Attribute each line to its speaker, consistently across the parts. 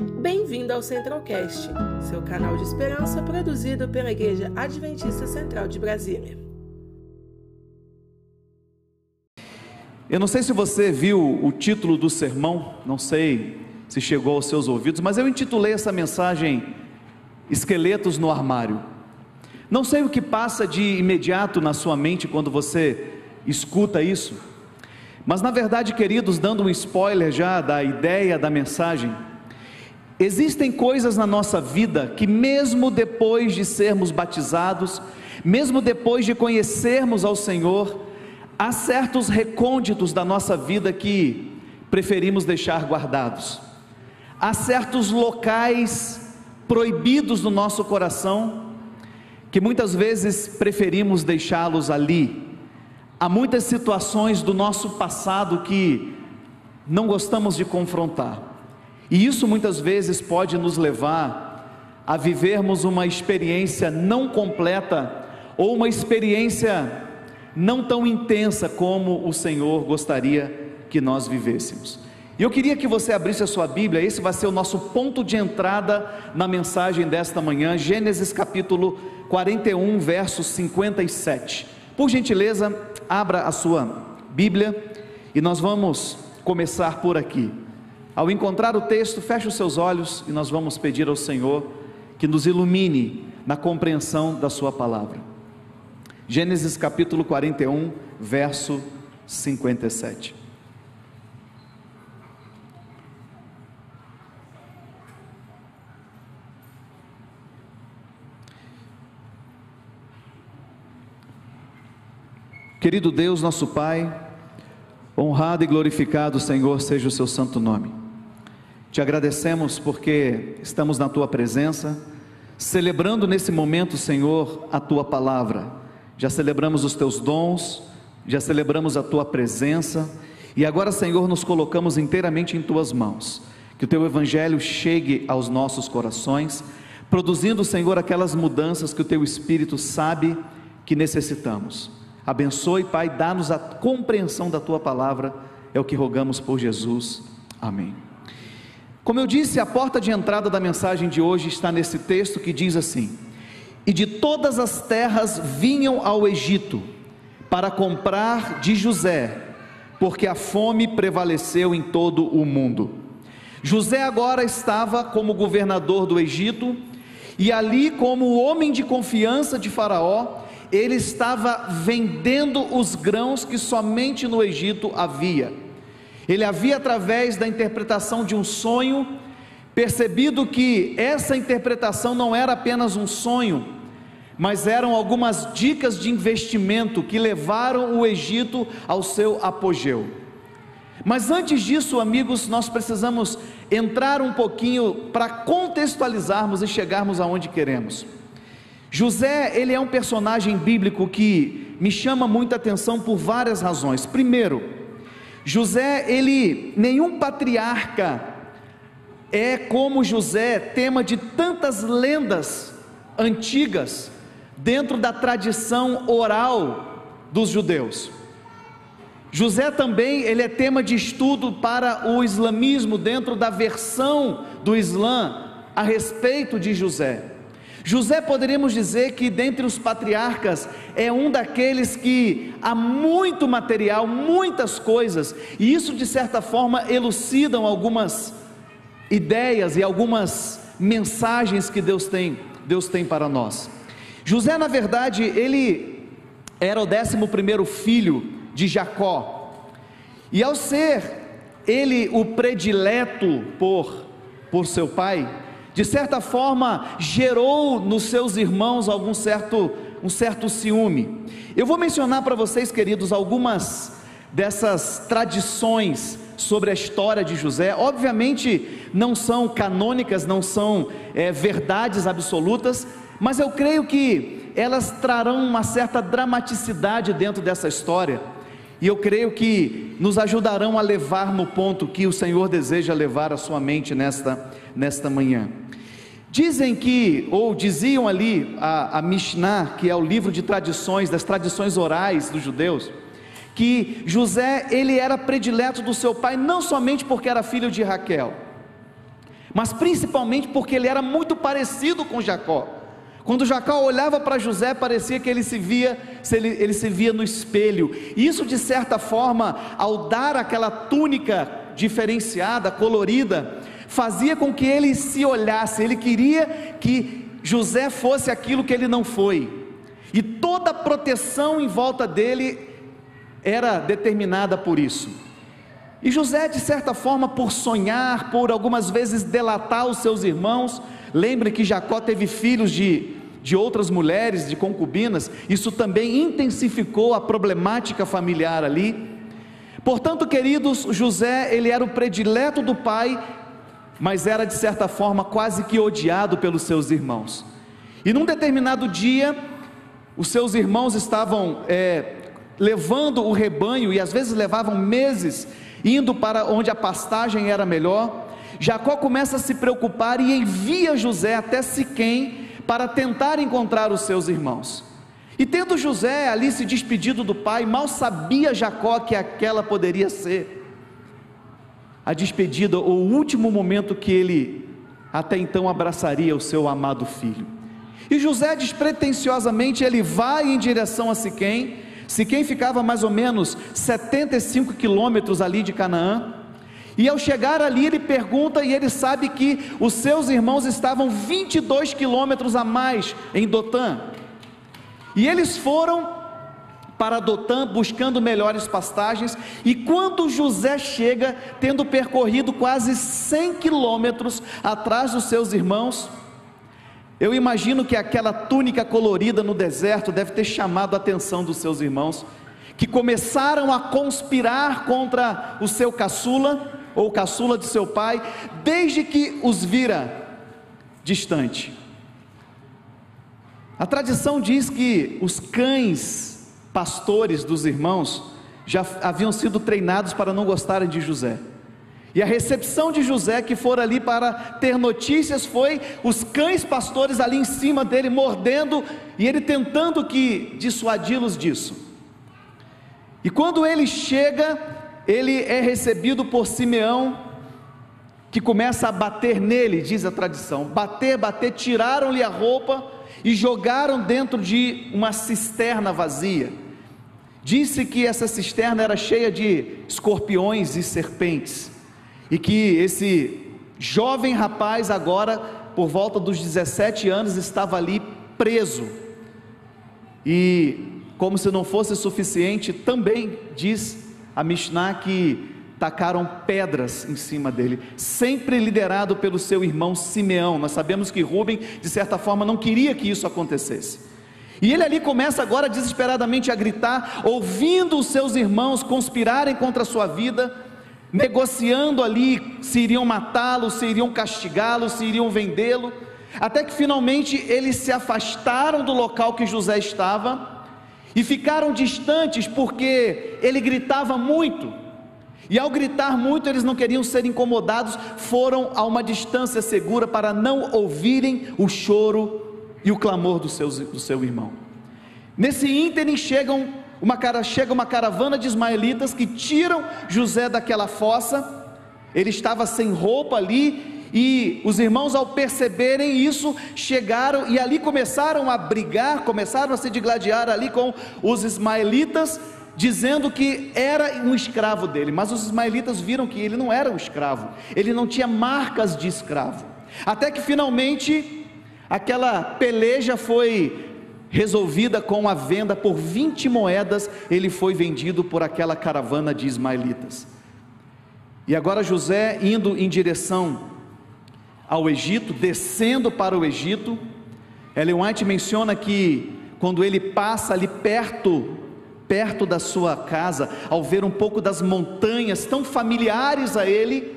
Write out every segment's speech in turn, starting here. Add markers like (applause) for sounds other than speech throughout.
Speaker 1: Bem-vindo ao Centralcast, seu canal de esperança produzido pela Igreja Adventista Central de Brasília.
Speaker 2: Eu não sei se você viu o título do sermão, não sei se chegou aos seus ouvidos, mas eu intitulei essa mensagem Esqueletos no Armário. Não sei o que passa de imediato na sua mente quando você escuta isso, mas na verdade, queridos, dando um spoiler já da ideia da mensagem, existem coisas na nossa vida que, mesmo depois de sermos batizados, mesmo depois de conhecermos ao Senhor, há certos recônditos da nossa vida que preferimos deixar guardados, há certos locais proibidos no nosso coração que muitas vezes preferimos deixá-los ali. Há muitas situações do nosso passado que não gostamos de confrontar, e isso muitas vezes pode nos levar a vivermos uma experiência não completa ou uma experiência não tão intensa como o Senhor gostaria que nós vivêssemos. E eu queria que você abrisse a sua Bíblia, esse vai ser o nosso ponto de entrada na mensagem desta manhã, Gênesis capítulo 41, verso 57. Por gentileza, abra a sua Bíblia e nós vamos começar por aqui. Ao encontrar o texto, feche os seus olhos e nós vamos pedir ao Senhor que nos ilumine na compreensão da Sua palavra. Gênesis capítulo 41, verso 57. Querido Deus, nosso Pai, honrado e glorificado, Senhor, seja o seu santo nome. Te agradecemos porque estamos na tua presença, celebrando nesse momento, Senhor, a tua palavra. Já celebramos os teus dons, já celebramos a tua presença e agora, Senhor, nos colocamos inteiramente em tuas mãos. Que o teu evangelho chegue aos nossos corações, produzindo, Senhor, aquelas mudanças que o teu espírito sabe que necessitamos. Abençoe, Pai, dá-nos a compreensão da tua palavra, é o que rogamos por Jesus. Amém. Como eu disse, a porta de entrada da mensagem de hoje está nesse texto que diz assim: E de todas as terras vinham ao Egito para comprar de José, porque a fome prevaleceu em todo o mundo. José agora estava como governador do Egito, e ali, como homem de confiança de Faraó, ele estava vendendo os grãos que somente no Egito havia. Ele havia, através da interpretação de um sonho, percebido que essa interpretação não era apenas um sonho, mas eram algumas dicas de investimento que levaram o Egito ao seu apogeu. Mas antes disso, amigos, nós precisamos entrar um pouquinho para contextualizarmos e chegarmos aonde queremos. José, ele é um personagem bíblico que me chama muita atenção por várias razões. Primeiro, José, ele, nenhum patriarca é como José, tema de tantas lendas antigas dentro da tradição oral dos judeus. José também, ele é tema de estudo para o islamismo dentro da versão do Islã a respeito de José. José poderíamos dizer que dentre os patriarcas é um daqueles que há muito material, muitas coisas, e isso de certa forma elucidam algumas ideias e algumas mensagens que Deus tem, Deus tem para nós. José, na verdade, ele era o décimo primeiro filho de Jacó, e ao ser ele o predileto por, por seu pai, de certa forma gerou nos seus irmãos algum certo um certo ciúme. Eu vou mencionar para vocês, queridos, algumas dessas tradições sobre a história de José. Obviamente não são canônicas, não são é, verdades absolutas, mas eu creio que elas trarão uma certa dramaticidade dentro dessa história. E eu creio que nos ajudarão a levar no ponto que o Senhor deseja levar a sua mente nesta, nesta manhã. Dizem que, ou diziam ali a, a Mishnah, que é o livro de tradições, das tradições orais dos judeus, que José ele era predileto do seu pai não somente porque era filho de Raquel, mas principalmente porque ele era muito parecido com Jacó. Quando Jacó olhava para José, parecia que ele se via, ele, ele se via no espelho. E isso, de certa forma, ao dar aquela túnica diferenciada, colorida, fazia com que ele se olhasse. Ele queria que José fosse aquilo que ele não foi. E toda a proteção em volta dele era determinada por isso. E José, de certa forma, por sonhar, por algumas vezes delatar os seus irmãos, lembre que Jacó teve filhos de, de outras mulheres, de concubinas, isso também intensificou a problemática familiar ali. Portanto, queridos, José, ele era o predileto do pai, mas era de certa forma quase que odiado pelos seus irmãos. E num determinado dia, os seus irmãos estavam é, levando o rebanho, e às vezes levavam meses indo para onde a pastagem era melhor, Jacó começa a se preocupar e envia José até Siquém para tentar encontrar os seus irmãos. E tendo José ali se despedido do pai, mal sabia Jacó que aquela poderia ser a despedida ou o último momento que ele até então abraçaria o seu amado filho. E José despretensiosamente ele vai em direção a Siquém, Siquém ficava mais ou menos 75 quilômetros ali de Canaã. E ao chegar ali, ele pergunta e ele sabe que os seus irmãos estavam 22 quilômetros a mais em Dotã. E eles foram para Dotã buscando melhores pastagens. E quando José chega, tendo percorrido quase 100 quilômetros atrás dos seus irmãos, eu imagino que aquela túnica colorida no deserto deve ter chamado a atenção dos seus irmãos, que começaram a conspirar contra o seu caçula, ou caçula de seu pai, desde que os vira distante. A tradição diz que os cães pastores dos irmãos já haviam sido treinados para não gostarem de José. E a recepção de José, que for ali para ter notícias, foi os cães pastores ali em cima dele, mordendo, e ele tentando que dissuadi-los disso. E quando ele chega, ele é recebido por Simeão, que começa a bater nele, diz a tradição. Bater, bater, tiraram-lhe a roupa e jogaram dentro de uma cisterna vazia. Disse que essa cisterna era cheia de escorpiões e serpentes e que esse jovem rapaz, agora por volta dos 17 anos, estava ali preso. E, como se não fosse suficiente, também diz a Mishnah que tacaram pedras em cima dele, sempre liderado pelo seu irmão Simeão. Nós sabemos que Rubem, de certa forma, não queria que isso acontecesse. E ele ali começa agora desesperadamente a gritar, ouvindo os seus irmãos conspirarem contra a sua vida negociando ali se iriam matá-lo, se iriam castigá-lo, se iriam vendê-lo, até que finalmente eles se afastaram do local que José estava e ficaram distantes porque ele gritava muito. E ao gritar muito, eles não queriam ser incomodados, foram a uma distância segura para não ouvirem o choro e o clamor do seu, do seu irmão. Nesse ínterim chegam uma cara, chega uma caravana de ismaelitas que tiram José daquela fossa. Ele estava sem roupa ali e os irmãos, ao perceberem isso, chegaram e ali começaram a brigar, começaram a se digladiar ali com os ismaelitas, dizendo que era um escravo dele. Mas os ismaelitas viram que ele não era um escravo, ele não tinha marcas de escravo. Até que finalmente aquela peleja foi resolvida com a venda por 20 moedas, ele foi vendido por aquela caravana de ismaelitas. E agora José indo em direção ao Egito, descendo para o Egito, Ellen White menciona que quando ele passa ali perto, perto da sua casa, ao ver um pouco das montanhas tão familiares a ele,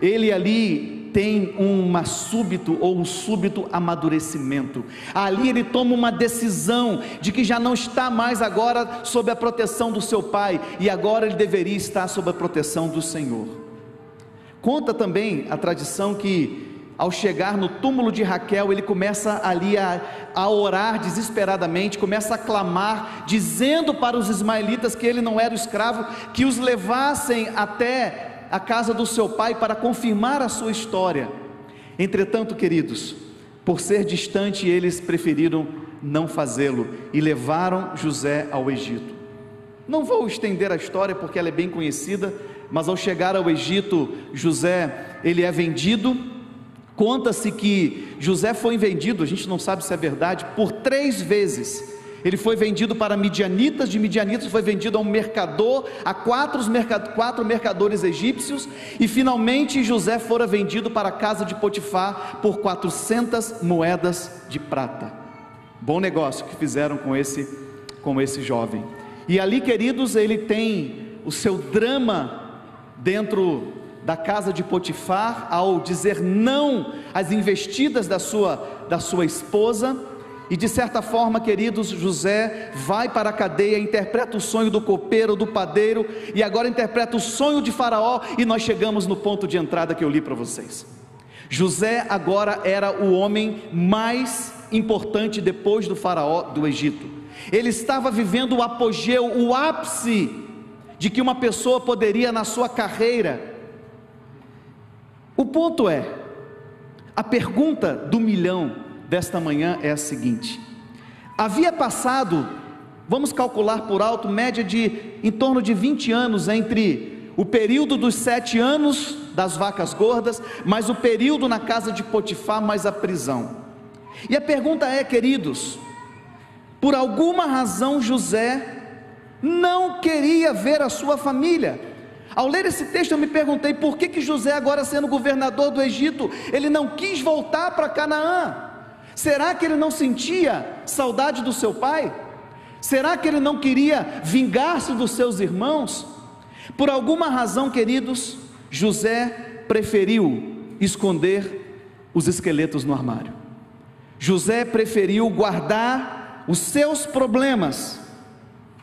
Speaker 2: ele ali tem um súbito ou um súbito amadurecimento. Ali ele toma uma decisão de que já não está mais agora sob a proteção do seu pai e agora ele deveria estar sob a proteção do Senhor. Conta também a tradição que ao chegar no túmulo de Raquel, ele começa ali a, a, orar desesperadamente, começa a clamar, dizendo para os ismaelitas que ele não era escravo, que os levassem até a casa do seu pai para confirmar a sua história. Entretanto, queridos, por ser distante, eles preferiram não fazê-lo e levaram José ao Egito. Não vou estender a história porque ela é bem conhecida, mas ao chegar ao Egito, José, ele é vendido. Conta-se que José foi vendido, a gente não sabe se é verdade, por três vezes ele foi vendido para midianitas, de midianitas foi vendido a um mercador, a quatro, quatro mercadores egípcios, e finalmente José fora vendido para a casa de Potifar por 400 moedas de prata. Bom negócio que fizeram com esse, com esse jovem. E ali, queridos, ele tem o seu drama dentro da casa de Potifar ao dizer não às investidas da sua, da sua esposa e de certa forma, queridos, José vai para a cadeia, interpreta o sonho do copeiro, do padeiro, e agora interpreta o sonho de Faraó, e nós chegamos no ponto de entrada que eu li para vocês. José agora era o homem mais importante depois do Faraó do Egito. Ele estava vivendo o apogeu, o ápice de que uma pessoa poderia na sua carreira. O ponto é, a pergunta do milhão desta manhã é a seguinte: havia passado, vamos calcular por alto, média de em torno de 20 anos entre o período dos sete anos das vacas gordas, mais o período na casa de Potifar, mais a prisão. E a pergunta é, queridos, por alguma razão José não queria ver a sua família. Ao ler esse texto, eu me perguntei por que, que José, agora sendo governador do Egito, ele não quis voltar para Canaã. Será que ele não sentia saudade do seu pai? Será que ele não queria vingar-se dos seus irmãos? Por alguma razão, queridos, José preferiu esconder os esqueletos no armário. José preferiu guardar os seus problemas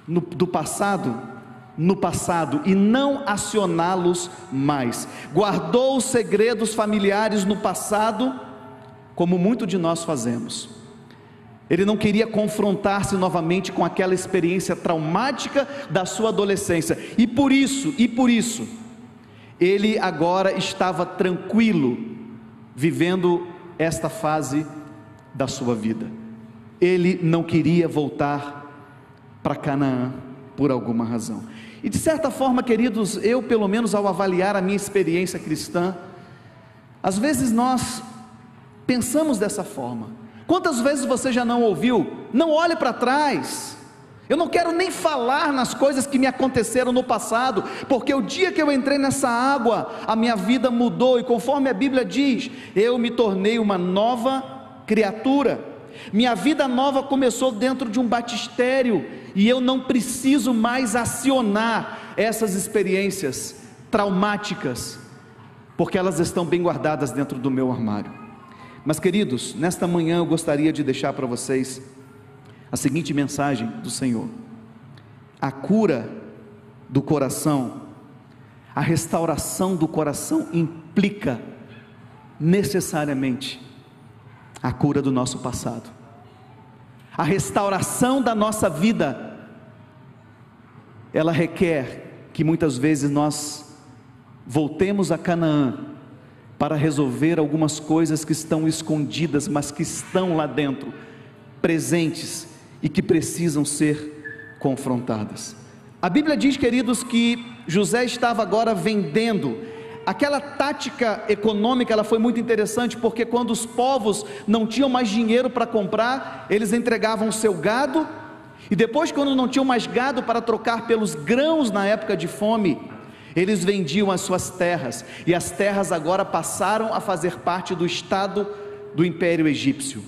Speaker 2: no, do passado no passado e não acioná-los mais. Guardou os segredos familiares no passado como muito de nós fazemos. Ele não queria confrontar-se novamente com aquela experiência traumática da sua adolescência. E por isso, e por isso, ele agora estava tranquilo vivendo esta fase da sua vida. Ele não queria voltar para Canaã por alguma razão. E de certa forma, queridos, eu, pelo menos ao avaliar a minha experiência cristã, às vezes nós pensamos dessa forma. Quantas vezes você já não ouviu? Não olhe para trás. Eu não quero nem falar nas coisas que me aconteceram no passado, porque o dia que eu entrei nessa água, a minha vida mudou, e conforme a Bíblia diz, eu me tornei uma nova criatura. Minha vida nova começou dentro de um batistério, e eu não preciso mais acionar essas experiências traumáticas, porque elas estão bem guardadas dentro do meu armário. Mas, queridos, nesta manhã eu gostaria de deixar para vocês a seguinte mensagem do Senhor: a cura do coração, a restauração do coração implica necessariamente a cura do nosso passado, a restauração da nossa vida, ela requer que muitas vezes nós voltemos a Canaã para resolver algumas coisas que estão escondidas, mas que estão lá dentro, presentes e que precisam ser confrontadas. A Bíblia diz, queridos, que José estava agora vendendo. Aquela tática econômica ela foi muito interessante porque quando os povos não tinham mais dinheiro para comprar, eles entregavam o seu gado e depois quando não tinham mais gado para trocar pelos grãos na época de fome, eles vendiam as suas terras, e as terras agora passaram a fazer parte do Estado do Império Egípcio.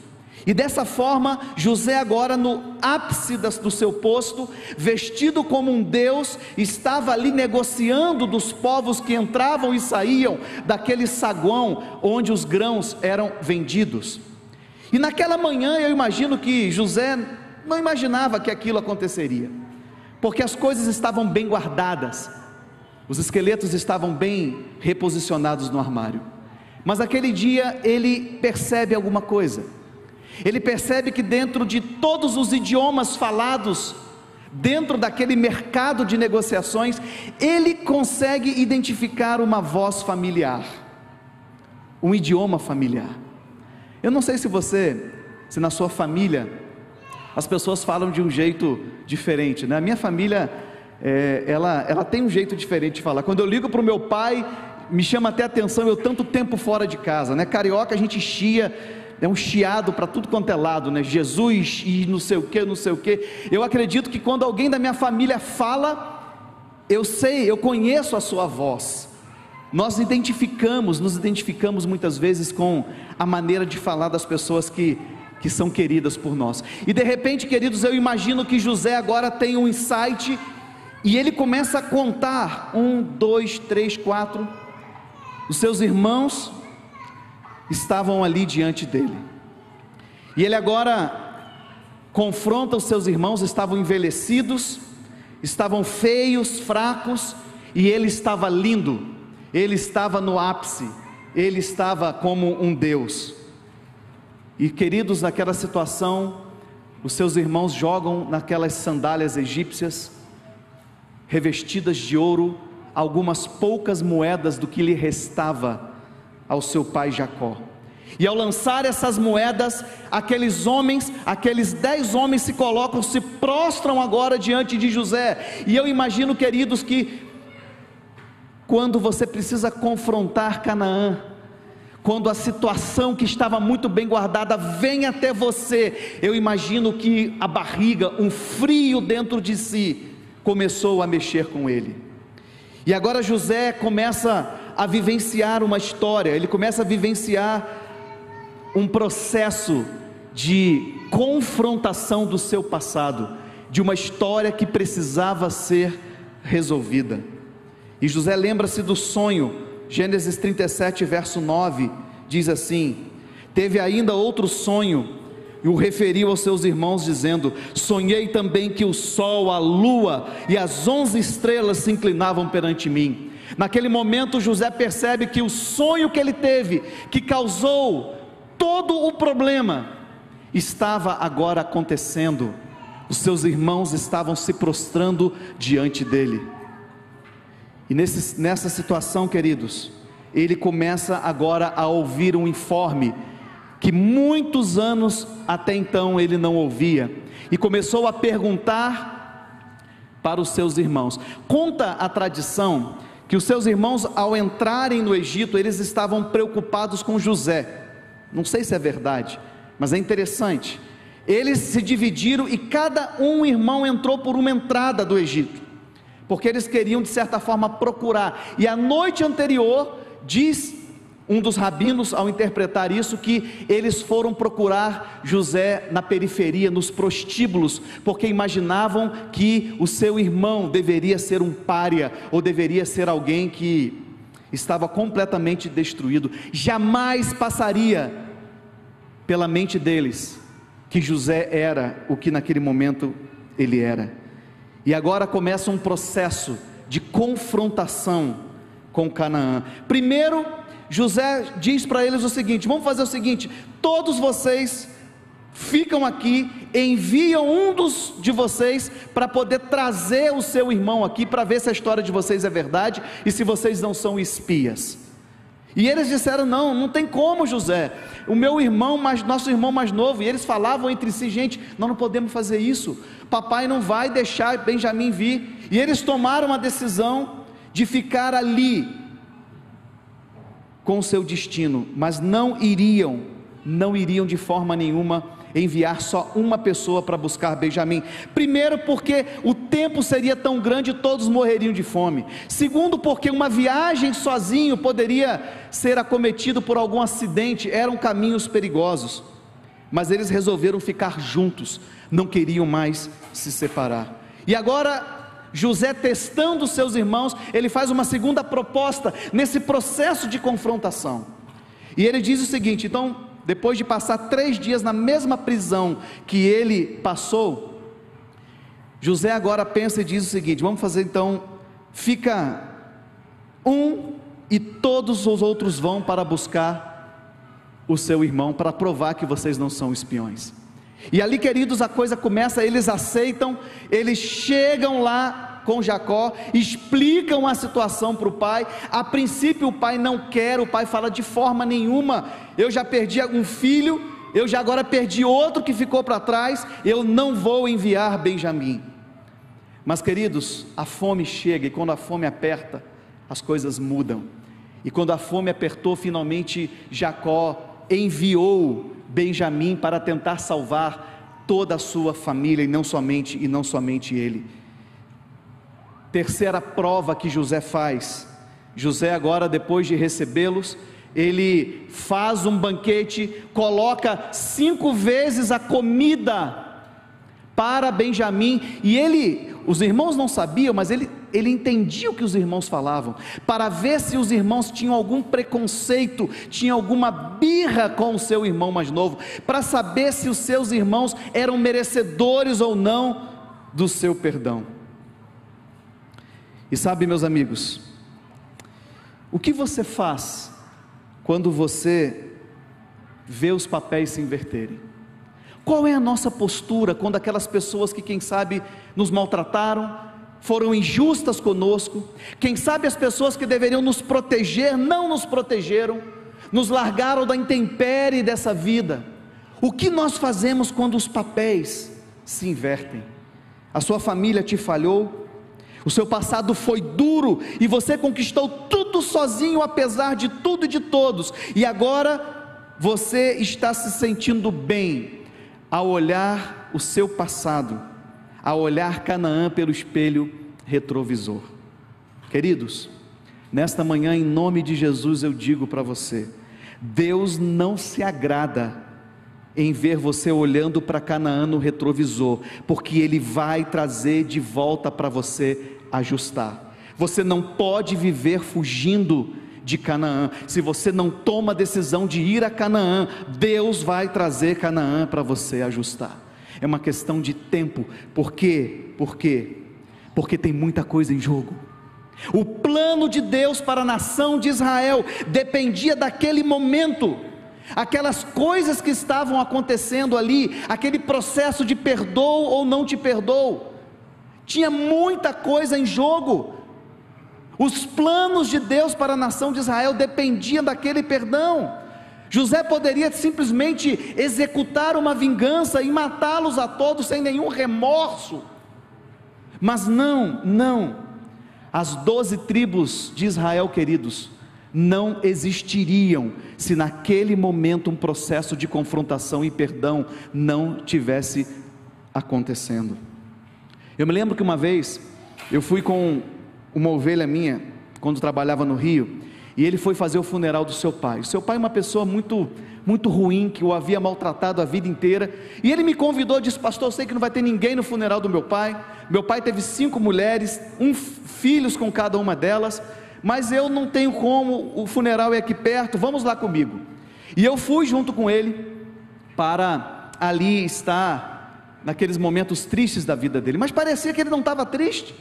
Speaker 2: E dessa forma, José, agora no ápice do seu posto, vestido como um Deus, estava ali negociando dos povos que entravam e saíam daquele saguão onde os grãos eram vendidos. E naquela manhã eu imagino que José não imaginava que aquilo aconteceria, porque as coisas estavam bem guardadas, os esqueletos estavam bem reposicionados no armário. Mas aquele dia ele percebe alguma coisa. Ele percebe que dentro de todos os idiomas falados, dentro daquele mercado de negociações, ele consegue identificar uma voz familiar. um idioma familiar. Eu não sei se você, se na sua família, as pessoas falam de um jeito diferente, né? A minha família, é, ela, ela tem um jeito diferente de falar. Quando eu ligo para o meu pai, me chama até atenção eu tanto tempo fora de casa, né? Carioca a gente chia, é um chiado para tudo quanto é lado, né? Jesus e não sei o que, não sei o que. Eu acredito que quando alguém da minha família fala, eu sei, eu conheço a sua voz. Nós identificamos, nos identificamos muitas vezes com a maneira de falar das pessoas que, que são queridas por nós. E de repente, queridos, eu imagino que José agora tem um insight e ele começa a contar: um, dois, três, quatro. Os seus irmãos estavam ali diante dele. E ele agora confronta os seus irmãos, estavam envelhecidos, estavam feios, fracos, e ele estava lindo ele estava no ápice, ele estava como um Deus. E queridos, naquela situação, os seus irmãos jogam naquelas sandálias egípcias, revestidas de ouro, algumas poucas moedas do que lhe restava ao seu pai Jacó. E ao lançar essas moedas, aqueles homens, aqueles dez homens se colocam, se prostram agora diante de José. E eu imagino, queridos, que quando você precisa confrontar Canaã, quando a situação que estava muito bem guardada vem até você, eu imagino que a barriga, um frio dentro de si, começou a mexer com ele. E agora José começa a vivenciar uma história, ele começa a vivenciar um processo de confrontação do seu passado, de uma história que precisava ser resolvida. E José lembra-se do sonho, Gênesis 37, verso 9, diz assim: Teve ainda outro sonho, e o referiu aos seus irmãos, dizendo: Sonhei também que o sol, a lua e as onze estrelas se inclinavam perante mim. Naquele momento, José percebe que o sonho que ele teve, que causou todo o problema, estava agora acontecendo. Os seus irmãos estavam se prostrando diante dele. E nesse, nessa situação, queridos, ele começa agora a ouvir um informe que muitos anos até então ele não ouvia, e começou a perguntar para os seus irmãos. Conta a tradição que os seus irmãos, ao entrarem no Egito, eles estavam preocupados com José. Não sei se é verdade, mas é interessante. Eles se dividiram e cada um irmão entrou por uma entrada do Egito porque eles queriam de certa forma procurar. E a noite anterior, diz um dos rabinos ao interpretar isso que eles foram procurar José na periferia, nos prostíbulos, porque imaginavam que o seu irmão deveria ser um pária ou deveria ser alguém que estava completamente destruído. Jamais passaria pela mente deles que José era o que naquele momento ele era. E agora começa um processo de confrontação com Canaã. Primeiro, José diz para eles o seguinte: vamos fazer o seguinte, todos vocês ficam aqui, enviam um dos de vocês para poder trazer o seu irmão aqui para ver se a história de vocês é verdade e se vocês não são espias. E eles disseram: Não, não tem como, José. O meu irmão, nosso irmão mais novo, e eles falavam entre si: Gente, nós não podemos fazer isso. Papai não vai deixar Benjamim vir. E eles tomaram a decisão de ficar ali com seu destino, mas não iriam, não iriam de forma nenhuma enviar só uma pessoa para buscar Benjamim. Primeiro, porque o tempo seria tão grande e todos morreriam de fome. Segundo, porque uma viagem sozinho poderia ser acometido por algum acidente, eram caminhos perigosos. Mas eles resolveram ficar juntos, não queriam mais se separar. E agora José testando seus irmãos, ele faz uma segunda proposta nesse processo de confrontação. E ele diz o seguinte: então depois de passar três dias na mesma prisão que ele passou, José agora pensa e diz o seguinte: vamos fazer então, fica um e todos os outros vão para buscar o seu irmão para provar que vocês não são espiões. E ali, queridos, a coisa começa, eles aceitam, eles chegam lá com Jacó, explicam a situação para o pai. A princípio, o pai não quer, o pai fala de forma nenhuma: eu já perdi um filho, eu já agora perdi outro que ficou para trás, eu não vou enviar Benjamim. Mas, queridos, a fome chega e quando a fome aperta, as coisas mudam. E quando a fome apertou, finalmente Jacó enviou Benjamim para tentar salvar toda a sua família e não somente e não somente ele. Terceira prova que José faz. José agora depois de recebê-los, ele faz um banquete, coloca cinco vezes a comida para Benjamim e ele os irmãos não sabiam, mas ele, ele entendia o que os irmãos falavam, para ver se os irmãos tinham algum preconceito, tinham alguma birra com o seu irmão mais novo, para saber se os seus irmãos eram merecedores ou não do seu perdão. E sabe, meus amigos, o que você faz quando você vê os papéis se inverterem? Qual é a nossa postura quando aquelas pessoas que, quem sabe, nos maltrataram, foram injustas conosco, quem sabe as pessoas que deveriam nos proteger não nos protegeram, nos largaram da intempérie dessa vida. O que nós fazemos quando os papéis se invertem? A sua família te falhou, o seu passado foi duro e você conquistou tudo sozinho, apesar de tudo e de todos, e agora você está se sentindo bem ao olhar o seu passado, a olhar Canaã pelo espelho retrovisor. Queridos, nesta manhã, em nome de Jesus, eu digo para você: Deus não se agrada em ver você olhando para Canaã no retrovisor, porque Ele vai trazer de volta para você ajustar. Você não pode viver fugindo de Canaã. Se você não toma a decisão de ir a Canaã, Deus vai trazer Canaã para você ajustar. É uma questão de tempo. Por quê? Por quê? Porque tem muita coisa em jogo. O plano de Deus para a nação de Israel dependia daquele momento. Aquelas coisas que estavam acontecendo ali, aquele processo de perdoo ou não te perdoo, tinha muita coisa em jogo. Os planos de Deus para a nação de Israel dependiam daquele perdão. José poderia simplesmente executar uma vingança e matá-los a todos sem nenhum remorso. Mas não, não. As doze tribos de Israel, queridos, não existiriam se naquele momento um processo de confrontação e perdão não tivesse acontecendo. Eu me lembro que uma vez eu fui com uma ovelha minha, quando trabalhava no Rio, e ele foi fazer o funeral do seu pai. O seu pai é uma pessoa muito, muito ruim, que o havia maltratado a vida inteira. E ele me convidou, disse: Pastor, eu sei que não vai ter ninguém no funeral do meu pai. Meu pai teve cinco mulheres, um filhos com cada uma delas, mas eu não tenho como, o funeral é aqui perto, vamos lá comigo. E eu fui junto com ele para ali estar naqueles momentos tristes da vida dele, mas parecia que ele não estava triste.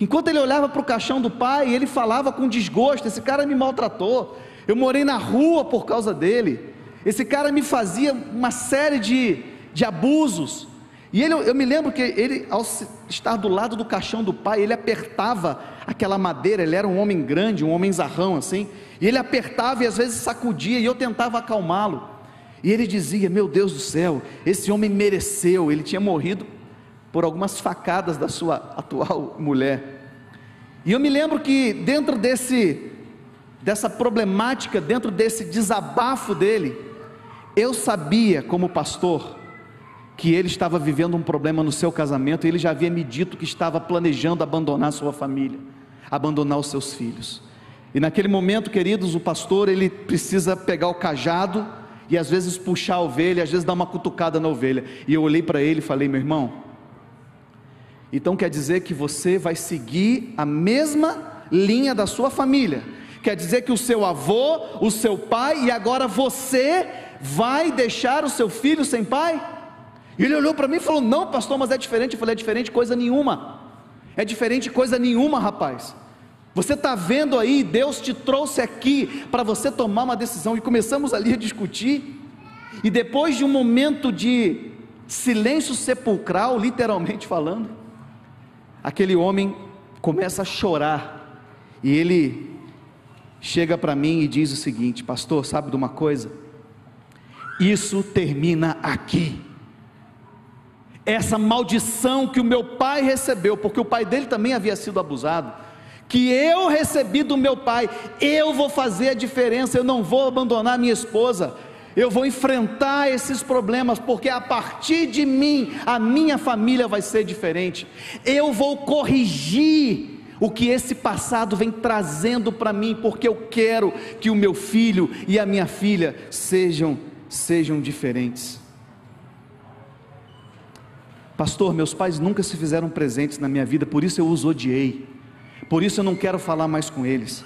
Speaker 2: Enquanto ele olhava para o caixão do pai, ele falava com desgosto: esse cara me maltratou, eu morei na rua por causa dele, esse cara me fazia uma série de, de abusos. E ele, eu me lembro que ele, ao estar do lado do caixão do pai, ele apertava aquela madeira, ele era um homem grande, um homem zarrão assim, e ele apertava e às vezes sacudia, e eu tentava acalmá-lo. E ele dizia: Meu Deus do céu, esse homem mereceu, ele tinha morrido por algumas facadas da sua atual mulher. E eu me lembro que dentro desse dessa problemática, dentro desse desabafo dele, eu sabia como pastor que ele estava vivendo um problema no seu casamento, e ele já havia me dito que estava planejando abandonar sua família, abandonar os seus filhos. E naquele momento, queridos, o pastor ele precisa pegar o cajado e às vezes puxar a ovelha, às vezes dar uma cutucada na ovelha. E eu olhei para ele e falei: "Meu irmão, então quer dizer que você vai seguir a mesma linha da sua família. Quer dizer que o seu avô, o seu pai e agora você vai deixar o seu filho sem pai? E ele olhou para mim e falou: Não, pastor, mas é diferente. Eu falei: É diferente coisa nenhuma. É diferente coisa nenhuma, rapaz. Você está vendo aí, Deus te trouxe aqui para você tomar uma decisão. E começamos ali a discutir. E depois de um momento de silêncio sepulcral, literalmente falando, aquele homem começa a chorar, e ele chega para mim e diz o seguinte: Pastor, sabe de uma coisa? Isso termina aqui. Essa maldição que o meu pai recebeu, porque o pai dele também havia sido abusado, que eu recebi do meu pai, eu vou fazer a diferença, eu não vou abandonar minha esposa, eu vou enfrentar esses problemas, porque a partir de mim, a minha família vai ser diferente. Eu vou corrigir o que esse passado vem trazendo para mim, porque eu quero que o meu filho e a minha filha sejam sejam diferentes. Pastor, meus pais nunca se fizeram presentes na minha vida, por isso eu os odiei. Por isso eu não quero falar mais com eles.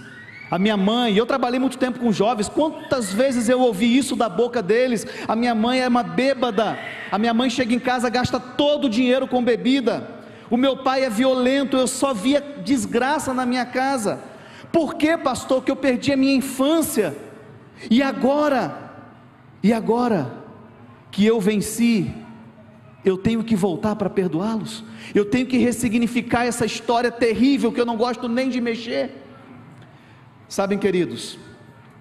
Speaker 2: A minha mãe, eu trabalhei muito tempo com jovens, quantas vezes eu ouvi isso da boca deles? A minha mãe é uma bêbada. A minha mãe chega em casa, gasta todo o dinheiro com bebida. O meu pai é violento, eu só via desgraça na minha casa. Por que, pastor, que eu perdi a minha infância? E agora e agora que eu venci, eu tenho que voltar para perdoá-los, eu tenho que ressignificar essa história terrível que eu não gosto nem de mexer. Sabem, queridos,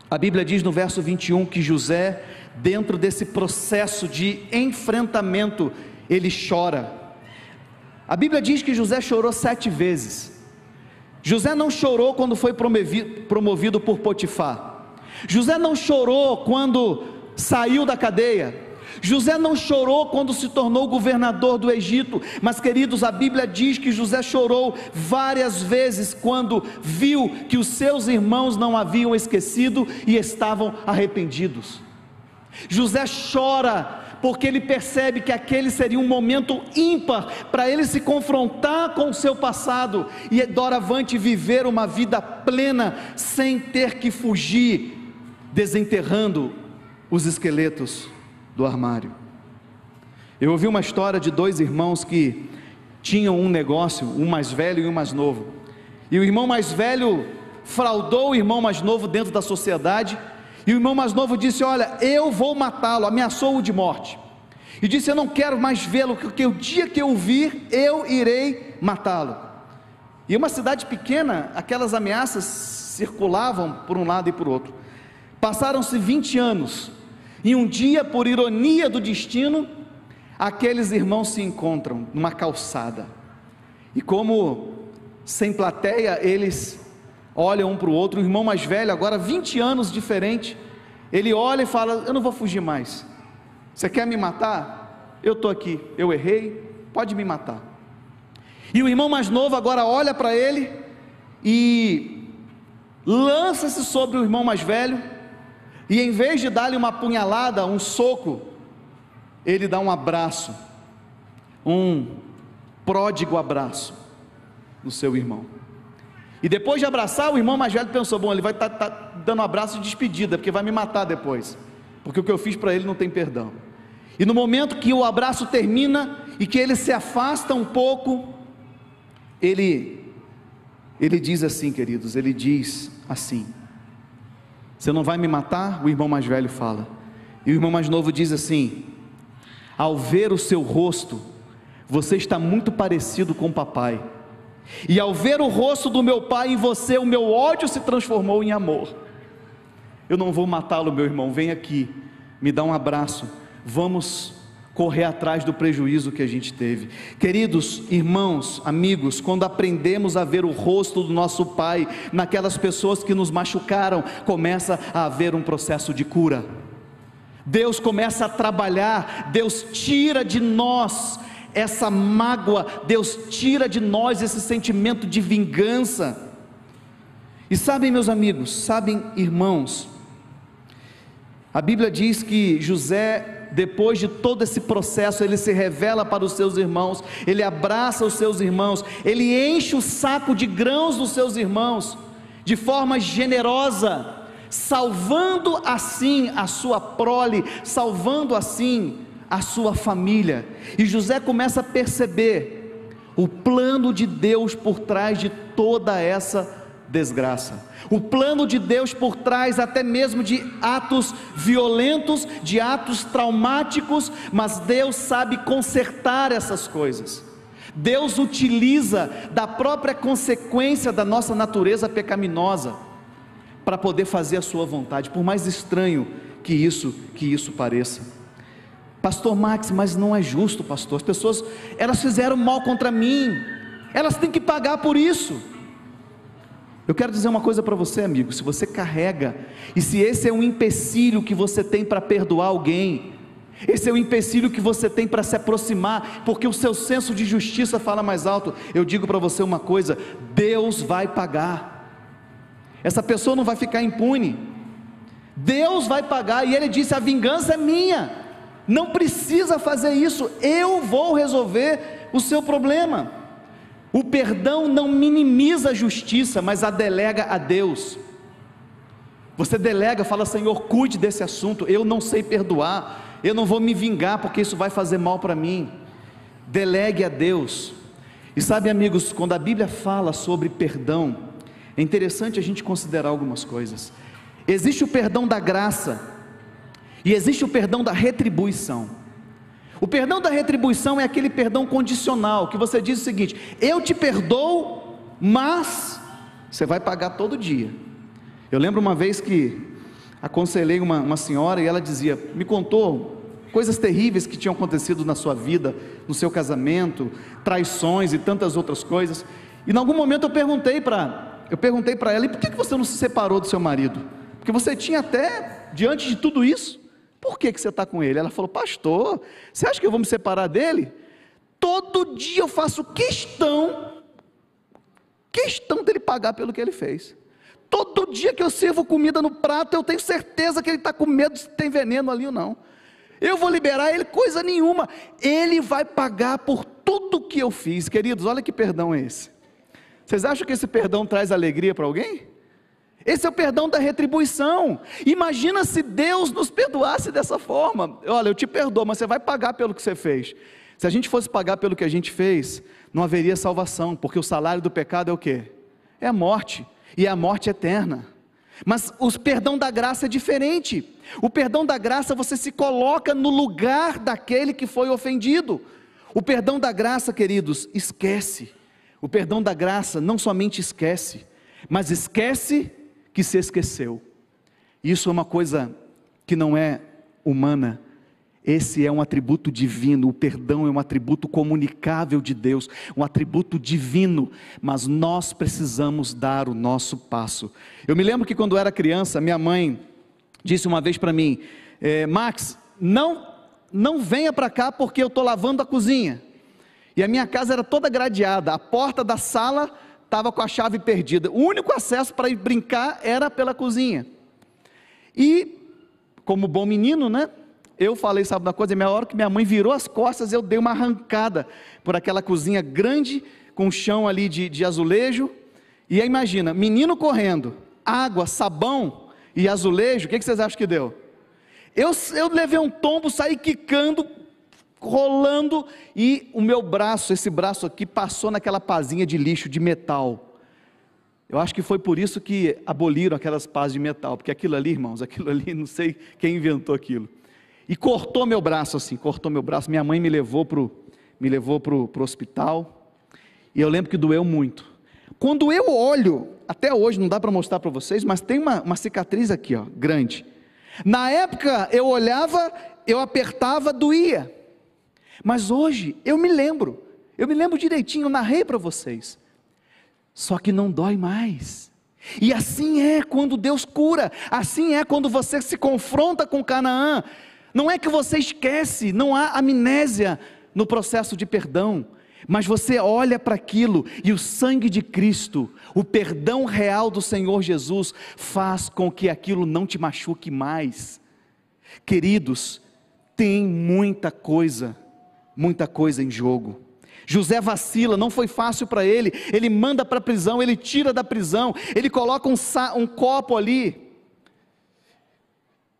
Speaker 2: a Bíblia diz no verso 21 que José, dentro desse processo de enfrentamento, ele chora. A Bíblia diz que José chorou sete vezes. José não chorou quando foi promovido por Potifar. José não chorou quando saiu da cadeia. José não chorou quando se tornou governador do Egito, mas queridos, a Bíblia diz que José chorou várias vezes quando viu que os seus irmãos não haviam esquecido e estavam arrependidos. José chora porque ele percebe que aquele seria um momento ímpar para ele se confrontar com o seu passado e doravante viver uma vida plena sem ter que fugir, desenterrando os esqueletos do armário. Eu ouvi uma história de dois irmãos que tinham um negócio, um mais velho e um mais novo. E o irmão mais velho fraudou o irmão mais novo dentro da sociedade, e o irmão mais novo disse: Olha, eu vou matá-lo, ameaçou-o de morte. E disse: Eu não quero mais vê-lo, porque o dia que eu vir, eu irei matá-lo. E uma cidade pequena, aquelas ameaças circulavam por um lado e por outro. Passaram-se 20 anos, e um dia, por ironia do destino, aqueles irmãos se encontram numa calçada. E como sem plateia, eles olham um para o outro. O irmão mais velho, agora 20 anos diferente, ele olha e fala: Eu não vou fugir mais. Você quer me matar? Eu estou aqui, eu errei, pode me matar. E o irmão mais novo agora olha para ele e lança-se sobre o irmão mais velho e em vez de dar-lhe uma punhalada, um soco, ele dá um abraço, um pródigo abraço no seu irmão. E depois de abraçar, o irmão mais velho pensou: bom, ele vai estar tá, tá dando um abraço de despedida, porque vai me matar depois, porque o que eu fiz para ele não tem perdão. E no momento que o abraço termina e que ele se afasta um pouco, ele ele diz assim, queridos, ele diz assim: você não vai me matar? O irmão mais velho fala. E o irmão mais novo diz assim: Ao ver o seu rosto, você está muito parecido com o papai. E ao ver o rosto do meu pai em você, o meu ódio se transformou em amor. Eu não vou matá-lo, meu irmão. Vem aqui, me dá um abraço. Vamos correr atrás do prejuízo que a gente teve. Queridos irmãos, amigos, quando aprendemos a ver o rosto do nosso Pai naquelas pessoas que nos machucaram, começa a haver um processo de cura. Deus começa a trabalhar, Deus tira de nós essa mágoa, Deus tira de nós esse sentimento de vingança. E sabem, meus amigos, sabem, irmãos, a Bíblia diz que José depois de todo esse processo, ele se revela para os seus irmãos, ele abraça os seus irmãos, ele enche o saco de grãos dos seus irmãos, de forma generosa, salvando assim a sua prole, salvando assim a sua família. E José começa a perceber o plano de Deus por trás de toda essa desgraça. O plano de Deus por trás até mesmo de atos violentos, de atos traumáticos, mas Deus sabe consertar essas coisas. Deus utiliza da própria consequência da nossa natureza pecaminosa para poder fazer a sua vontade, por mais estranho que isso que isso pareça. Pastor Max, mas não é justo, pastor. As pessoas, elas fizeram mal contra mim. Elas têm que pagar por isso. Eu quero dizer uma coisa para você, amigo. Se você carrega, e se esse é um empecilho que você tem para perdoar alguém, esse é o empecilho que você tem para se aproximar, porque o seu senso de justiça fala mais alto. Eu digo para você uma coisa: Deus vai pagar. Essa pessoa não vai ficar impune. Deus vai pagar, e ele disse: a vingança é minha. Não precisa fazer isso, eu vou resolver o seu problema. O perdão não minimiza a justiça, mas a delega a Deus. Você delega, fala, Senhor, cuide desse assunto. Eu não sei perdoar, eu não vou me vingar porque isso vai fazer mal para mim. Delegue a Deus. E sabe, amigos, quando a Bíblia fala sobre perdão, é interessante a gente considerar algumas coisas. Existe o perdão da graça e existe o perdão da retribuição. O perdão da retribuição é aquele perdão condicional, que você diz o seguinte: eu te perdoo, mas você vai pagar todo dia. Eu lembro uma vez que aconselhei uma, uma senhora e ela dizia, me contou coisas terríveis que tinham acontecido na sua vida, no seu casamento, traições e tantas outras coisas. E em algum momento eu perguntei para eu perguntei para ela, e por que você não se separou do seu marido? Porque você tinha até, diante de tudo isso, por que, que você está com ele? Ela falou, pastor, você acha que eu vou me separar dele? Todo dia eu faço questão, questão dele pagar pelo que ele fez. Todo dia que eu sirvo comida no prato, eu tenho certeza que ele está com medo se tem veneno ali ou não. Eu vou liberar ele coisa nenhuma. Ele vai pagar por tudo que eu fiz. Queridos, olha que perdão é esse. Vocês acham que esse perdão traz alegria para alguém? Esse é o perdão da retribuição. Imagina se Deus nos perdoasse dessa forma. Olha, eu te perdoo, mas você vai pagar pelo que você fez. Se a gente fosse pagar pelo que a gente fez, não haveria salvação, porque o salário do pecado é o quê? É a morte, e é a morte eterna. Mas o perdão da graça é diferente. O perdão da graça você se coloca no lugar daquele que foi ofendido. O perdão da graça, queridos, esquece o perdão da graça não somente esquece, mas esquece que se esqueceu. Isso é uma coisa que não é humana. Esse é um atributo divino, o perdão é um atributo comunicável de Deus, um atributo divino, mas nós precisamos dar o nosso passo. Eu me lembro que quando era criança, minha mãe disse uma vez para mim: eh, Max, não, não venha para cá porque eu estou lavando a cozinha. E a minha casa era toda gradeada, a porta da sala estava com a chave perdida. O único acesso para ir brincar era pela cozinha. E, como bom menino, né? Eu falei, sabe uma coisa? Na hora que minha mãe virou as costas, eu dei uma arrancada por aquela cozinha grande, com chão ali de, de azulejo. E aí imagina, menino correndo, água, sabão e azulejo, o que, que vocês acham que deu? Eu, eu levei um tombo, saí quicando, rolando e o meu braço, esse braço aqui, passou naquela pazinha de lixo de metal. Eu acho que foi por isso que aboliram aquelas pás de metal, porque aquilo ali, irmãos, aquilo ali, (laughs) não sei quem inventou aquilo. E cortou meu braço assim, cortou meu braço. Minha mãe me levou para me levou pro, pro hospital. E eu lembro que doeu muito. Quando eu olho, até hoje não dá para mostrar para vocês, mas tem uma, uma cicatriz aqui, ó, grande. Na época eu olhava, eu apertava, doía. Mas hoje eu me lembro, eu me lembro direitinho, eu narrei para vocês. Só que não dói mais. E assim é quando Deus cura, assim é quando você se confronta com Canaã. Não é que você esquece, não há amnésia no processo de perdão, mas você olha para aquilo e o sangue de Cristo, o perdão real do Senhor Jesus, faz com que aquilo não te machuque mais. Queridos, tem muita coisa muita coisa em jogo. José vacila, não foi fácil para ele. Ele manda para a prisão, ele tira da prisão, ele coloca um, um, copo ali.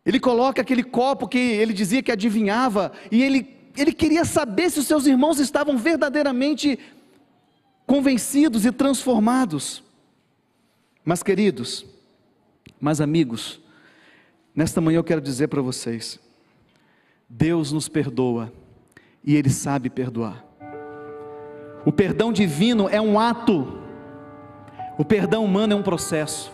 Speaker 2: Ele coloca aquele copo que ele dizia que adivinhava, e ele, ele queria saber se os seus irmãos estavam verdadeiramente convencidos e transformados. Mas, queridos, mas amigos, nesta manhã eu quero dizer para vocês: Deus nos perdoa e Ele sabe perdoar. O perdão divino é um ato, o perdão humano é um processo.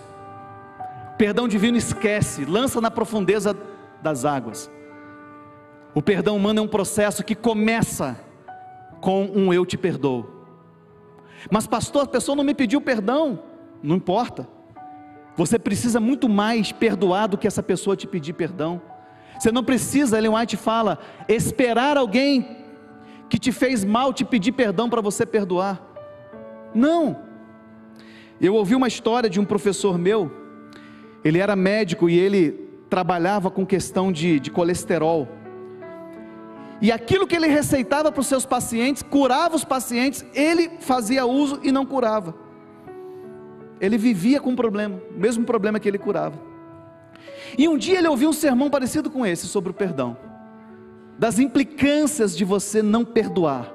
Speaker 2: O perdão divino esquece, lança na profundeza das águas. O perdão humano é um processo que começa com um eu te perdoo. Mas, pastor, a pessoa não me pediu perdão. Não importa. Você precisa muito mais perdoar do que essa pessoa te pedir perdão. Você não precisa, Ellen White fala, esperar alguém que te fez mal te pedir perdão para você perdoar. Não. Eu ouvi uma história de um professor meu, ele era médico e ele trabalhava com questão de, de colesterol. E aquilo que ele receitava para os seus pacientes, curava os pacientes, ele fazia uso e não curava. Ele vivia com um problema, o mesmo problema que ele curava. E um dia ele ouviu um sermão parecido com esse sobre o perdão, das implicâncias de você não perdoar.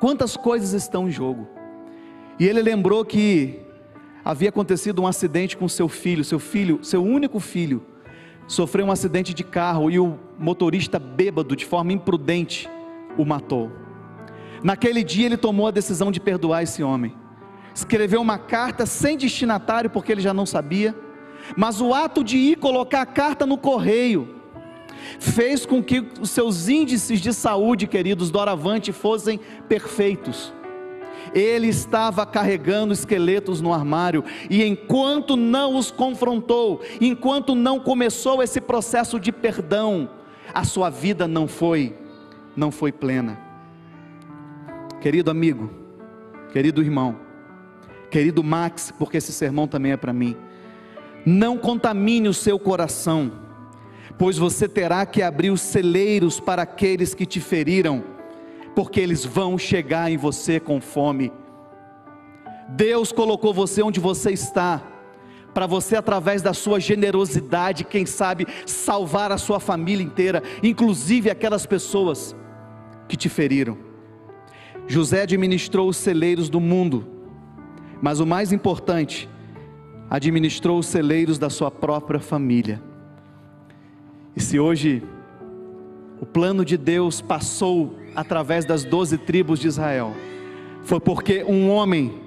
Speaker 2: Quantas coisas estão em jogo. E ele lembrou que havia acontecido um acidente com seu filho, seu filho, seu único filho, sofreu um acidente de carro e o motorista bêbado, de forma imprudente, o matou. Naquele dia ele tomou a decisão de perdoar esse homem. Escreveu uma carta sem destinatário, porque ele já não sabia, mas o ato de ir colocar a carta no correio fez com que os seus índices de saúde, queridos, doravante, fossem perfeitos ele estava carregando esqueletos no armário, e enquanto não os confrontou, enquanto não começou esse processo de perdão, a sua vida não foi não foi plena. Querido amigo, querido irmão, querido Max, porque esse sermão também é para mim. Não contamine o seu coração, pois você terá que abrir os celeiros para aqueles que te feriram porque eles vão chegar em você com fome. Deus colocou você onde você está, para você, através da sua generosidade, quem sabe, salvar a sua família inteira, inclusive aquelas pessoas que te feriram. José administrou os celeiros do mundo, mas o mais importante, administrou os celeiros da sua própria família. E se hoje o plano de Deus passou através das doze tribos de Israel, foi porque um homem,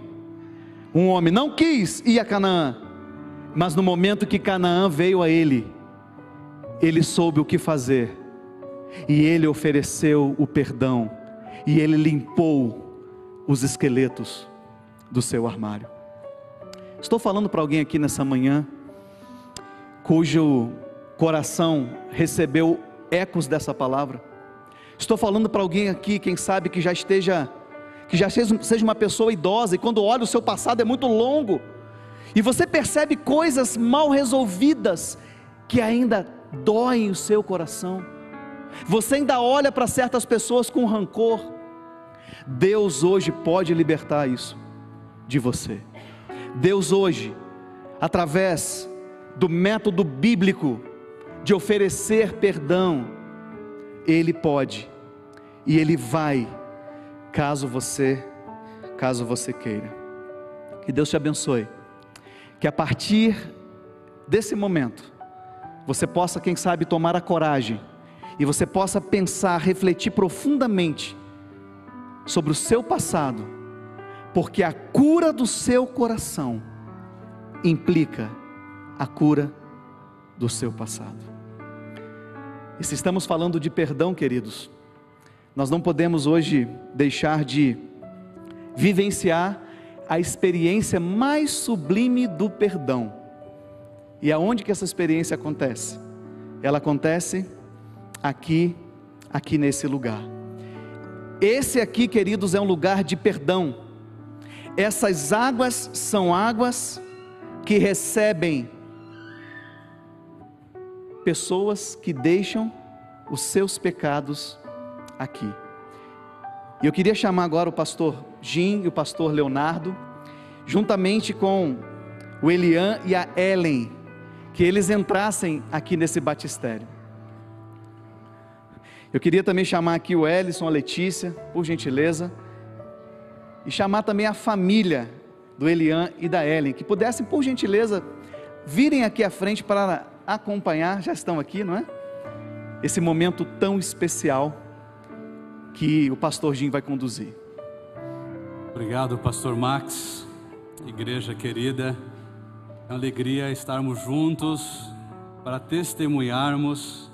Speaker 2: um homem não quis ir a Canaã, mas no momento que Canaã veio a ele, ele soube o que fazer, e ele ofereceu o perdão, e ele limpou os esqueletos do seu armário. Estou falando para alguém aqui nessa manhã, cujo coração recebeu ecos dessa palavra. Estou falando para alguém aqui, quem sabe que já esteja, que já seja uma pessoa idosa e quando olha o seu passado é muito longo, e você percebe coisas mal resolvidas que ainda doem o seu coração. Você ainda olha para certas pessoas com rancor. Deus hoje pode libertar isso de você. Deus hoje, através do método bíblico de oferecer perdão, Ele pode e Ele vai, caso você, caso você queira. Que Deus te abençoe. Que a partir desse momento, você possa, quem sabe, tomar a coragem e você possa pensar, refletir profundamente sobre o seu passado, porque a cura do seu coração implica a cura do seu passado. E se estamos falando de perdão, queridos, nós não podemos hoje deixar de vivenciar a experiência mais sublime do perdão. E aonde que essa experiência acontece? Ela acontece aqui, aqui nesse lugar. Esse aqui, queridos, é um lugar de perdão. Essas águas são águas que recebem pessoas que deixam os seus pecados aqui. E eu queria chamar agora o pastor Jim e o pastor Leonardo, juntamente com o Elian e a Ellen, que eles entrassem aqui nesse batistério. Eu queria também chamar aqui o Ellison, a Letícia, por gentileza, e chamar também a família do Elian e da Ellen, que pudessem, por gentileza, virem aqui à frente para acompanhar, já estão aqui, não é? Esse momento tão especial que o pastor Jim vai conduzir.
Speaker 3: Obrigado, Pastor Max, igreja querida. É uma alegria estarmos juntos para testemunharmos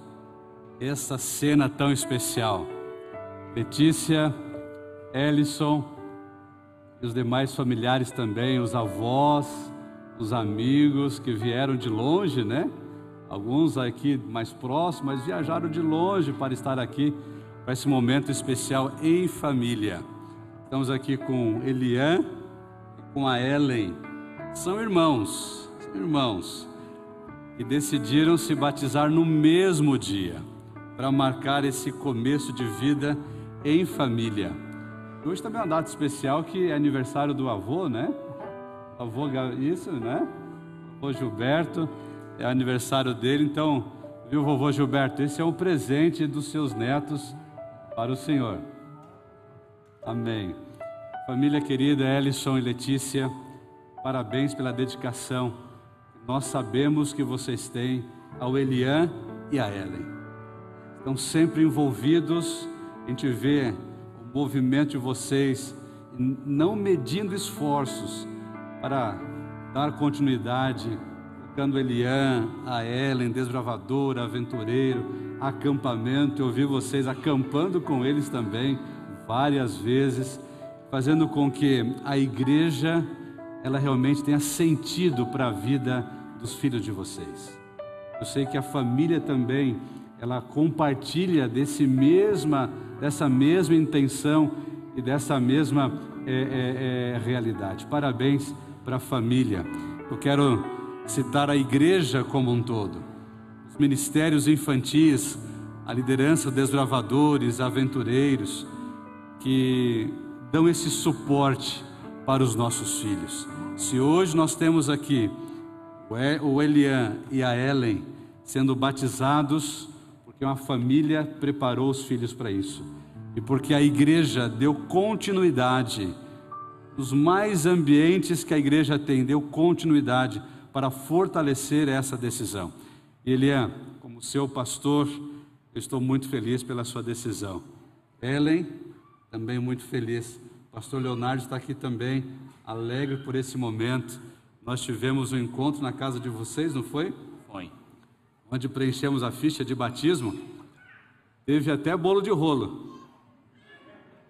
Speaker 3: essa cena tão especial. Letícia, Ellison e os demais familiares também, os avós, os amigos que vieram de longe, né? Alguns aqui mais próximos, mas viajaram de longe para estar aqui para esse momento especial em família. Estamos aqui com Elian e com a Ellen. São irmãos, são irmãos, e decidiram se batizar no mesmo dia, para marcar esse começo de vida em família. Hoje também é uma data especial que é aniversário do avô, né? Avô, isso, né? Avô Gilberto, é aniversário dele, então, viu, vovô Gilberto? Esse é um presente dos seus netos para o Senhor. Amém. Família querida Ellison e Letícia, parabéns pela dedicação. Nós sabemos que vocês têm ao Elian e a Ellen. Estão sempre envolvidos, a gente vê movimento de vocês, não medindo esforços para dar continuidade, colocando Elian, a Ellen, desbravadora, aventureiro, acampamento. Eu vi vocês acampando com eles também várias vezes, fazendo com que a igreja ela realmente tenha sentido para a vida dos filhos de vocês. Eu sei que a família também ela compartilha desse mesma dessa mesma intenção e dessa mesma é, é, é, realidade. Parabéns para a família. Eu quero citar a igreja como um todo, os ministérios infantis, a liderança desbravadores, aventureiros, que dão esse suporte para os nossos filhos. Se hoje nós temos aqui o Elian e a Ellen sendo batizados, porque uma família preparou os filhos para isso. E porque a igreja deu continuidade, nos mais ambientes que a igreja tem, deu continuidade para fortalecer essa decisão. Elian, como seu pastor, eu estou muito feliz pela sua decisão. Ellen, também muito feliz. Pastor Leonardo está aqui também, alegre por esse momento. Nós tivemos um encontro na casa de vocês, não foi?
Speaker 4: Foi
Speaker 3: onde preenchemos a ficha de batismo, teve até bolo de rolo.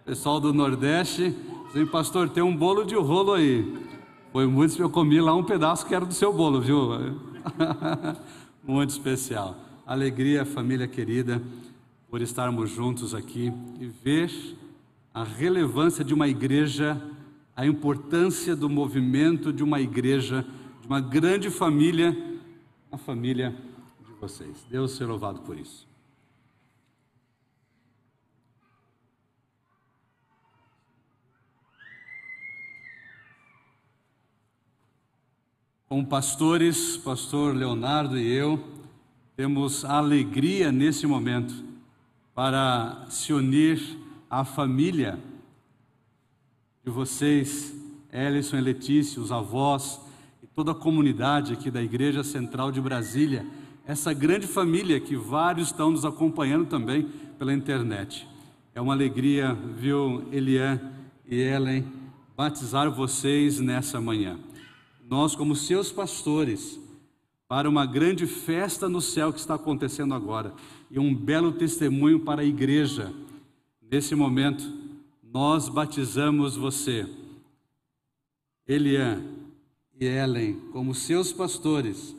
Speaker 3: Pessoal do Nordeste, dizem, pastor, tem um bolo de rolo aí. Foi muito, eu comi lá um pedaço que era do seu bolo, viu? (laughs) muito especial. Alegria, família querida, por estarmos juntos aqui e ver a relevância de uma igreja, a importância do movimento de uma igreja, de uma grande família, a família vocês. Deus seja louvado por isso. Como pastores, pastor Leonardo e eu, temos alegria nesse momento para se unir à família de vocês, Ellison e Letícia, os avós e toda a comunidade aqui da Igreja Central de Brasília essa grande família que vários estão nos acompanhando também pela internet. É uma alegria, viu, Elian e Ellen, batizar vocês nessa manhã. Nós, como seus pastores, para uma grande festa no céu que está acontecendo agora e um belo testemunho para a igreja. Nesse momento, nós batizamos você, Elian e Ellen, como seus pastores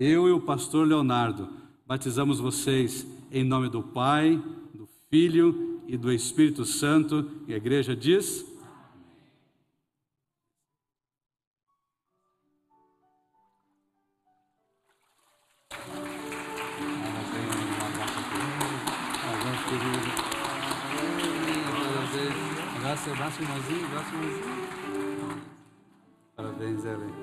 Speaker 3: eu e o pastor Leonardo batizamos vocês em nome do Pai, do Filho e do Espírito Santo. E a igreja diz: irmãozinho. Parabéns, Ellen.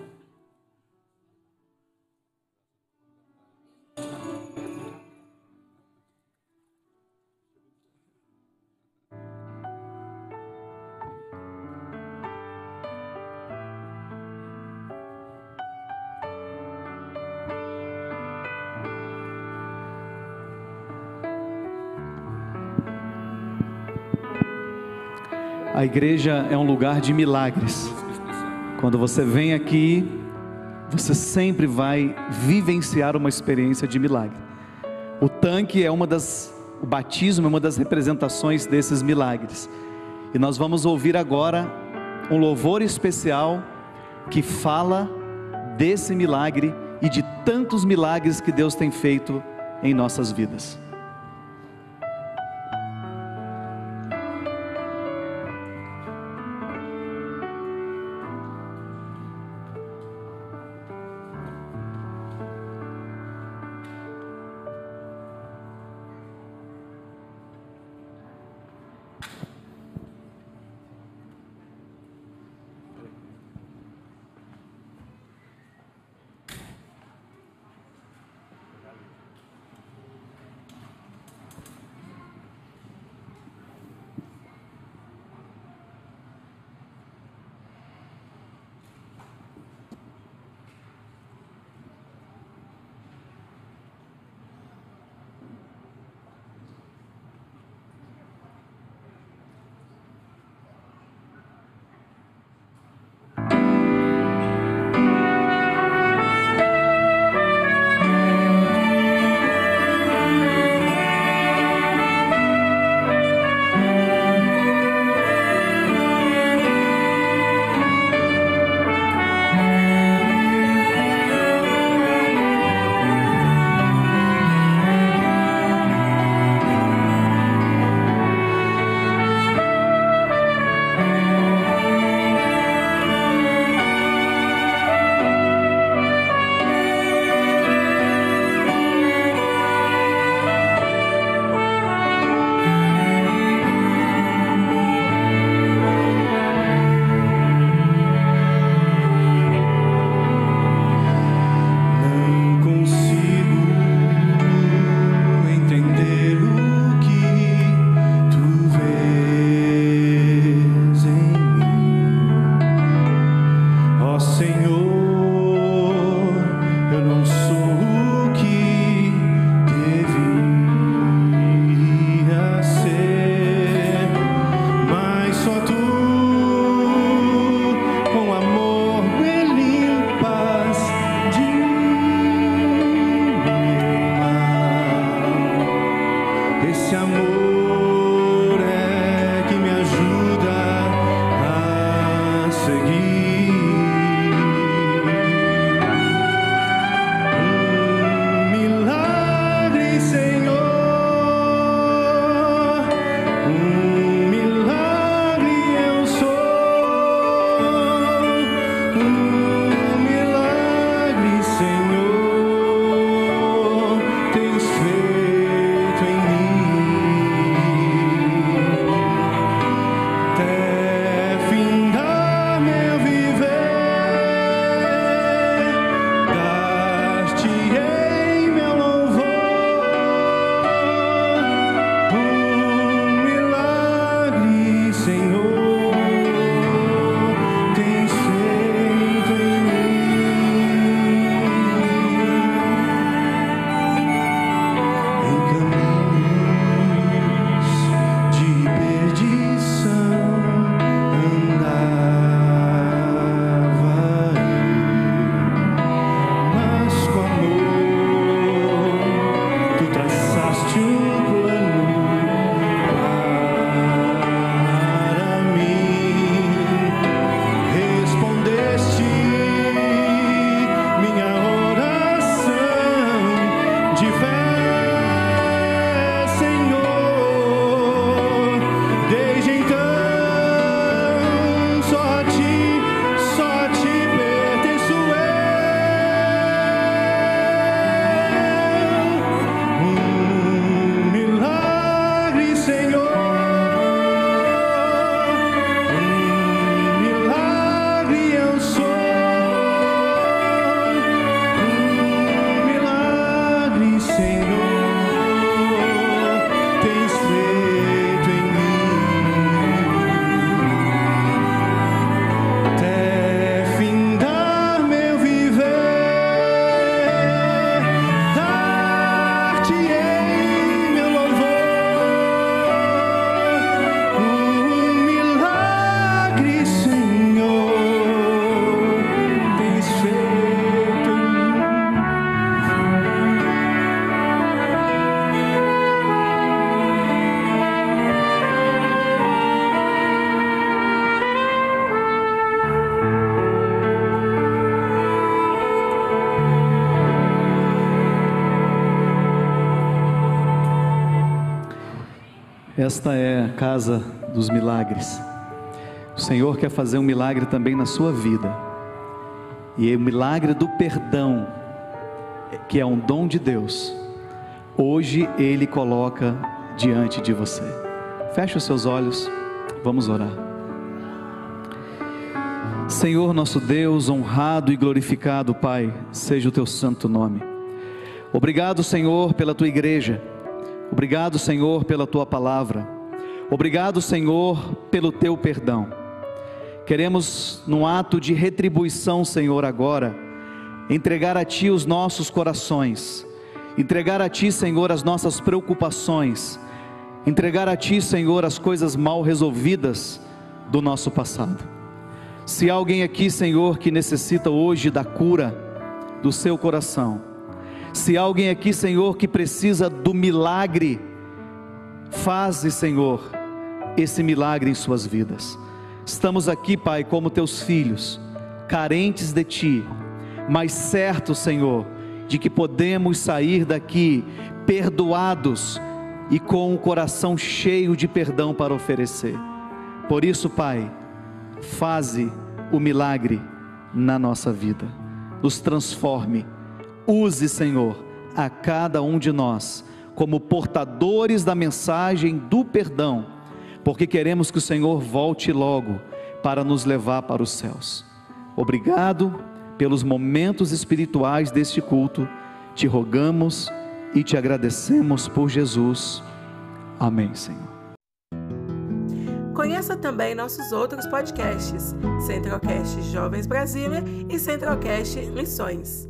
Speaker 5: A igreja é um lugar de milagres. Quando você vem aqui, você sempre vai vivenciar uma experiência de milagre. O tanque é uma das, o batismo é uma das representações desses milagres. E nós vamos ouvir agora um louvor especial que fala desse milagre e de tantos milagres que Deus tem feito em nossas vidas. fail.
Speaker 2: Esta é a casa dos milagres. O Senhor quer fazer um milagre também na sua vida. E o milagre do perdão, que é um dom de Deus, hoje Ele coloca diante de você. Feche os seus olhos, vamos orar. Senhor nosso Deus, honrado e glorificado Pai, seja o teu santo nome. Obrigado, Senhor, pela tua igreja. Obrigado, Senhor, pela tua palavra. Obrigado, Senhor, pelo teu perdão. Queremos, num ato de retribuição, Senhor, agora, entregar a Ti os nossos corações, entregar a Ti, Senhor, as nossas preocupações, entregar a Ti, Senhor, as coisas mal resolvidas do nosso passado. Se há alguém aqui, Senhor, que necessita hoje da cura do seu coração, se há alguém aqui, Senhor, que precisa do milagre, faze, Senhor, esse milagre em suas vidas. Estamos aqui, Pai, como teus filhos, carentes de Ti, mas certos, Senhor, de que podemos sair daqui perdoados e com o coração cheio de perdão para oferecer. Por isso, Pai, faze o milagre na nossa vida, nos transforme Use, Senhor, a cada um de nós como portadores da mensagem do perdão, porque queremos que o Senhor volte logo para nos levar para os céus. Obrigado pelos momentos espirituais deste culto. Te rogamos e te agradecemos por Jesus. Amém, Senhor.
Speaker 1: Conheça também nossos outros podcasts: Centrocast Jovens Brasília e Centrocast Missões.